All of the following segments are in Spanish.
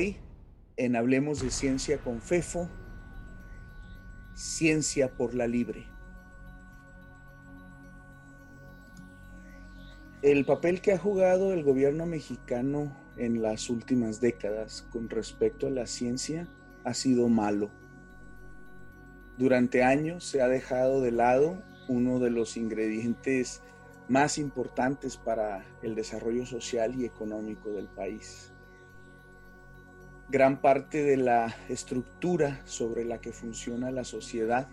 hoy en Hablemos de Ciencia con FEFO, Ciencia por la Libre. El papel que ha jugado el gobierno mexicano en las últimas décadas con respecto a la ciencia ha sido malo. Durante años se ha dejado de lado uno de los ingredientes más importantes para el desarrollo social y económico del país. Gran parte de la estructura sobre la que funciona la sociedad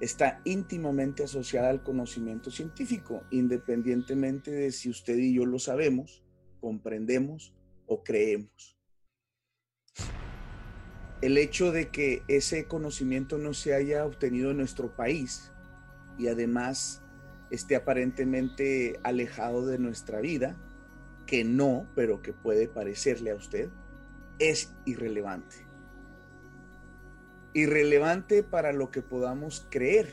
está íntimamente asociada al conocimiento científico, independientemente de si usted y yo lo sabemos, comprendemos o creemos. El hecho de que ese conocimiento no se haya obtenido en nuestro país y además esté aparentemente alejado de nuestra vida, que no, pero que puede parecerle a usted, es irrelevante. Irrelevante para lo que podamos creer,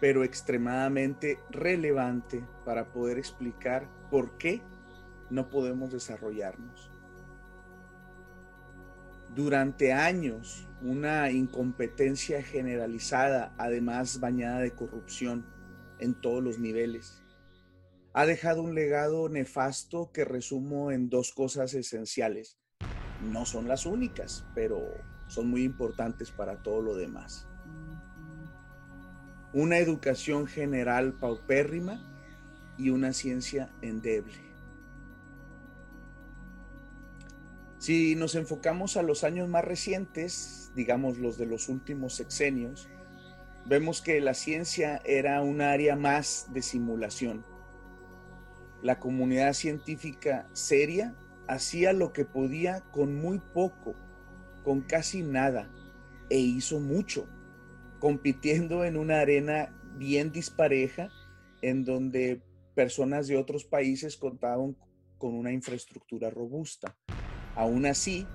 pero extremadamente relevante para poder explicar por qué no podemos desarrollarnos. Durante años, una incompetencia generalizada, además bañada de corrupción en todos los niveles, ha dejado un legado nefasto que resumo en dos cosas esenciales. No son las únicas, pero son muy importantes para todo lo demás. Una educación general paupérrima y una ciencia endeble. Si nos enfocamos a los años más recientes, digamos los de los últimos sexenios, vemos que la ciencia era un área más de simulación. La comunidad científica seria hacía lo que podía con muy poco, con casi nada, e hizo mucho, compitiendo en una arena bien dispareja en donde personas de otros países contaban con una infraestructura robusta. Aún así,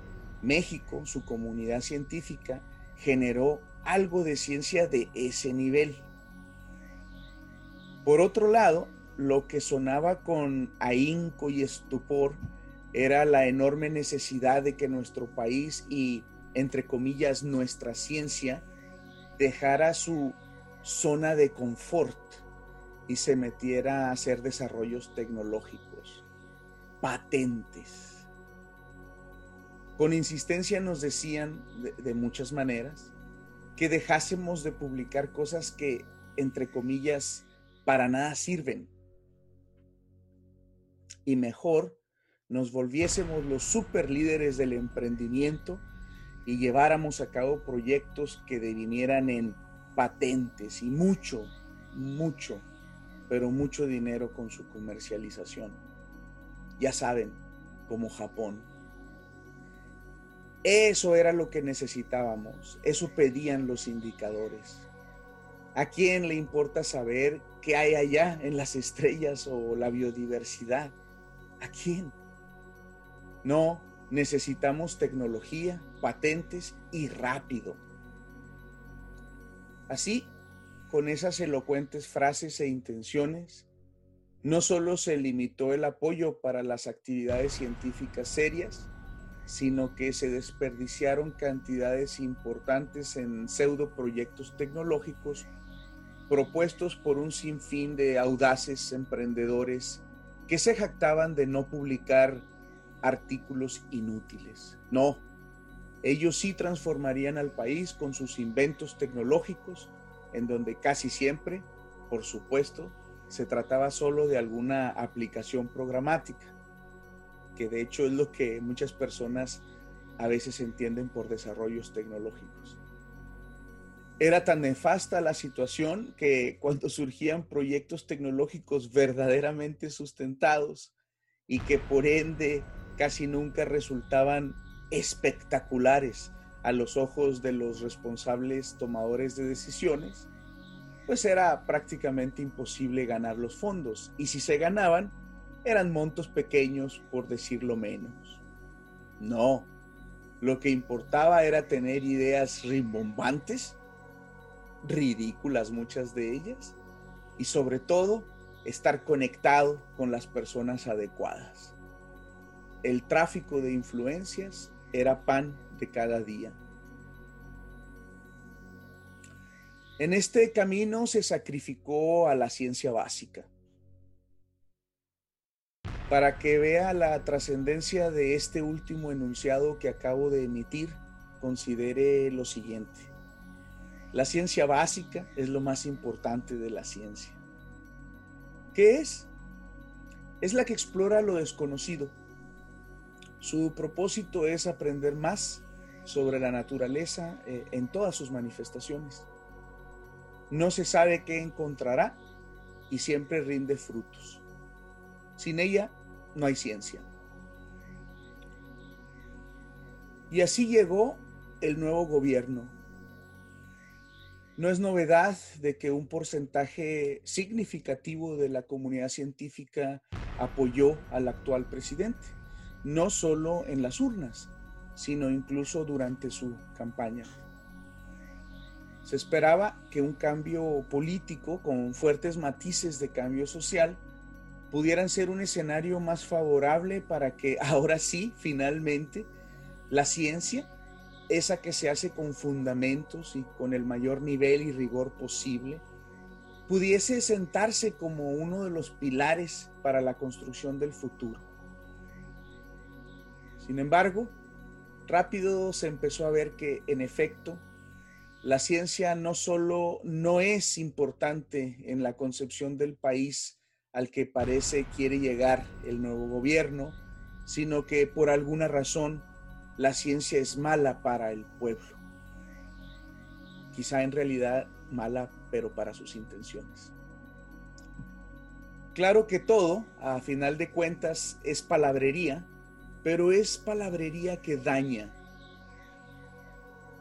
México, su comunidad científica, generó algo de ciencia de ese nivel. Por otro lado, lo que sonaba con ahínco y estupor era la enorme necesidad de que nuestro país y, entre comillas, nuestra ciencia dejara su zona de confort y se metiera a hacer desarrollos tecnológicos, patentes con insistencia nos decían de, muchas maneras que dejásemos de publicar cosas que, entre comillas, para nada sirven. Y mejor nos volviésemos los super líderes del emprendimiento y lleváramos a cabo proyectos que devinieran en patentes y mucho, mucho, pero mucho dinero con su comercialización. Ya saben, como Japón. Eso era lo que necesitábamos, eso pedían los indicadores. ¿A quién le importa saber qué hay allá en las estrellas o la biodiversidad? ¿A quién? No, necesitamos tecnología, patentes y rápido. Así, con esas elocuentes frases e intenciones, no solo se limitó el apoyo para las actividades científicas serias, sino que se desperdiciaron cantidades importantes en pseudo proyectos tecnológicos propuestos por un sinfín de audaces emprendedores que se jactaban de no publicar artículos inútiles. No, ellos sí transformarían al país con sus inventos tecnológicos, en donde casi siempre, por supuesto, se trataba solo de alguna aplicación programática que de hecho es lo que muchas personas a veces entienden por desarrollos tecnológicos. Era tan nefasta la situación que cuando surgían proyectos tecnológicos verdaderamente sustentados y que por ende casi nunca resultaban espectaculares a los ojos de los responsables tomadores de decisiones, pues era prácticamente imposible ganar los fondos. Y si se ganaban, eran montos pequeños, por decirlo menos. No, lo que importaba era tener ideas rimbombantes, ridículas muchas de ellas, y sobre todo estar conectado con las personas adecuadas. El tráfico de influencias era pan de cada día. En este camino se sacrificó a la ciencia básica. Para que vea la trascendencia de este último enunciado que acabo de emitir, considere lo siguiente. La ciencia básica es lo más importante de la ciencia. ¿Qué es? Es la que explora lo desconocido. Su propósito es aprender más sobre la naturaleza eh, en todas sus manifestaciones. No se sabe qué encontrará y siempre rinde frutos. Sin ella no hay ciencia. Y así llegó el nuevo gobierno. No es novedad de que un porcentaje significativo de la comunidad científica apoyó al actual presidente, no solo en las urnas, sino incluso durante su campaña. Se esperaba que un cambio político con fuertes matices de cambio social pudieran ser un escenario más favorable para que ahora sí, finalmente, la ciencia, esa que se hace con fundamentos y con el mayor nivel y rigor posible, pudiese sentarse como uno de los pilares para la construcción del futuro. Sin embargo, rápido se empezó a ver que, en efecto, la ciencia no solo no es importante en la concepción del país al que parece quiere llegar el nuevo gobierno, sino que por alguna razón la ciencia es mala para el pueblo. Quizá en realidad mala, pero para sus intenciones. Claro que todo, a final de cuentas, es palabrería, pero es palabrería que daña.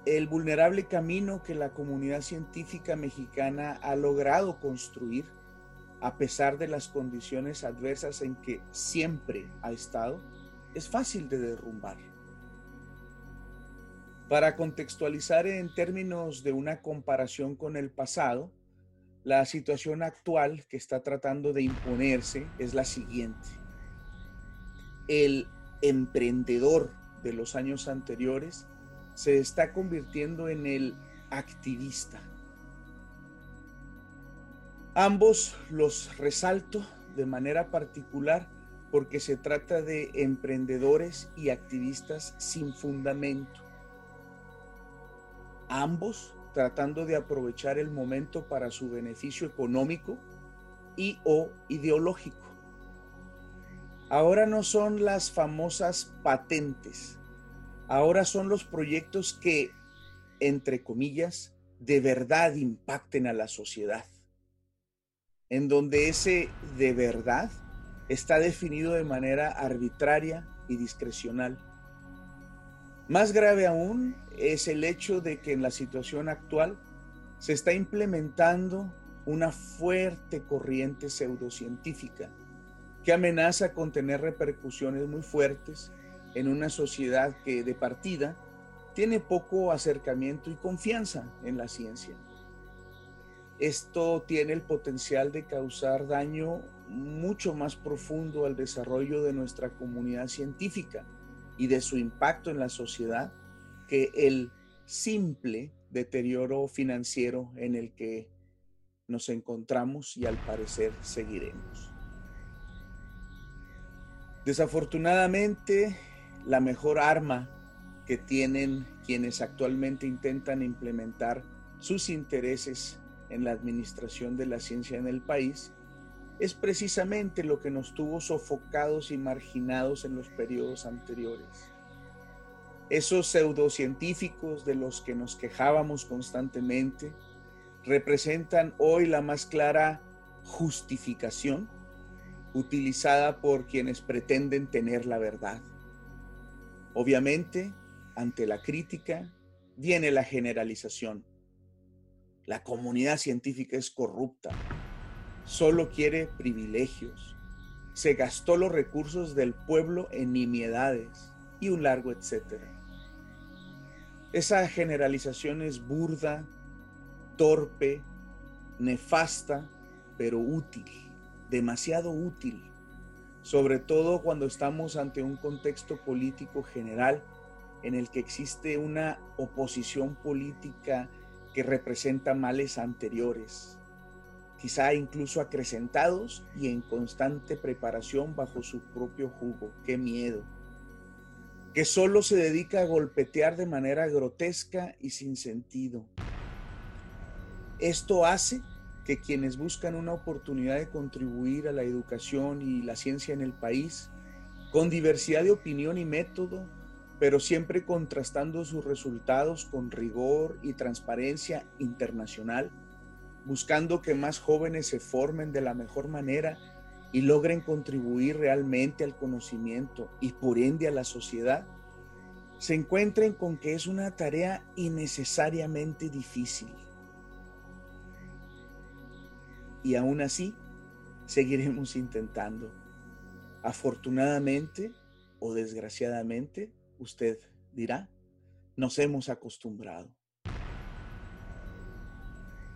El vulnerable camino que la comunidad científica mexicana ha logrado construir a pesar de las condiciones adversas en que siempre ha estado, es fácil de derrumbar. Para contextualizar en términos de una comparación con el pasado, la situación actual que está tratando de imponerse es la siguiente. El emprendedor de los años anteriores se está convirtiendo en el activista Ambos los resalto de manera particular porque se trata de emprendedores y activistas sin fundamento. Ambos tratando de aprovechar el momento para su beneficio económico y o ideológico. Ahora no son las famosas patentes, ahora son los proyectos que, entre comillas, de verdad impacten a la sociedad en donde ese de verdad está definido de manera arbitraria y discrecional. Más grave aún es el hecho de que en la situación actual se está implementando una fuerte corriente pseudocientífica que amenaza con tener repercusiones muy fuertes en una sociedad que de partida tiene poco acercamiento y confianza en la ciencia. Esto tiene el potencial de causar daño mucho más profundo al desarrollo de nuestra comunidad científica y de su impacto en la sociedad que el simple deterioro financiero en el que nos encontramos y al parecer seguiremos. Desafortunadamente, la mejor arma que tienen quienes actualmente intentan implementar sus intereses en la administración de la ciencia en el país, es precisamente lo que nos tuvo sofocados y marginados en los periodos anteriores. Esos pseudocientíficos de los que nos quejábamos constantemente representan hoy la más clara justificación utilizada por quienes pretenden tener la verdad. Obviamente, ante la crítica viene la generalización la comunidad científica es corrupta, solo quiere privilegios, se gastó los recursos del pueblo en nimiedades y un largo etcétera. Esa generalización es burda, torpe, nefasta, pero útil, demasiado útil, sobre todo cuando estamos ante un contexto político general en el que existe una oposición política que representa males anteriores, quizá incluso acrecentados y en constante preparación bajo su propio jugo. ¡Qué miedo! Que solo se dedica a golpetear de manera grotesca y sin sentido. Esto hace que quienes buscan una oportunidad de contribuir a la educación y la ciencia en el país, con diversidad de opinión y método, pero siempre contrastando sus resultados con rigor y transparencia internacional, buscando que más jóvenes se formen de la mejor manera y logren contribuir realmente al conocimiento y por ende a la sociedad, se encuentren con que es una tarea innecesariamente difícil. Y aún así, seguiremos intentando. Afortunadamente o desgraciadamente, usted dirá, nos hemos acostumbrado.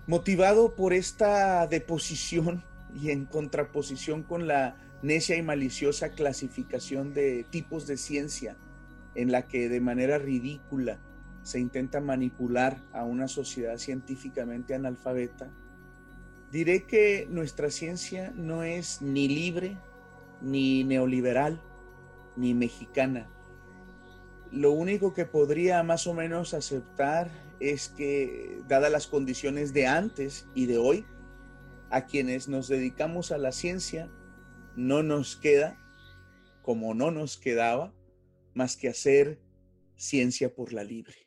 Motivado por esta deposición y en contraposición con la necia y maliciosa clasificación de tipos de ciencia en la que de manera ridícula se intenta manipular a una sociedad científicamente analfabeta, diré que nuestra ciencia no es ni libre, ni neoliberal, ni mexicana. Lo único que podría más o menos aceptar es que, dadas las condiciones de antes y de hoy, a quienes nos dedicamos a la ciencia, no nos queda, como no nos quedaba, más que hacer ciencia por la libre.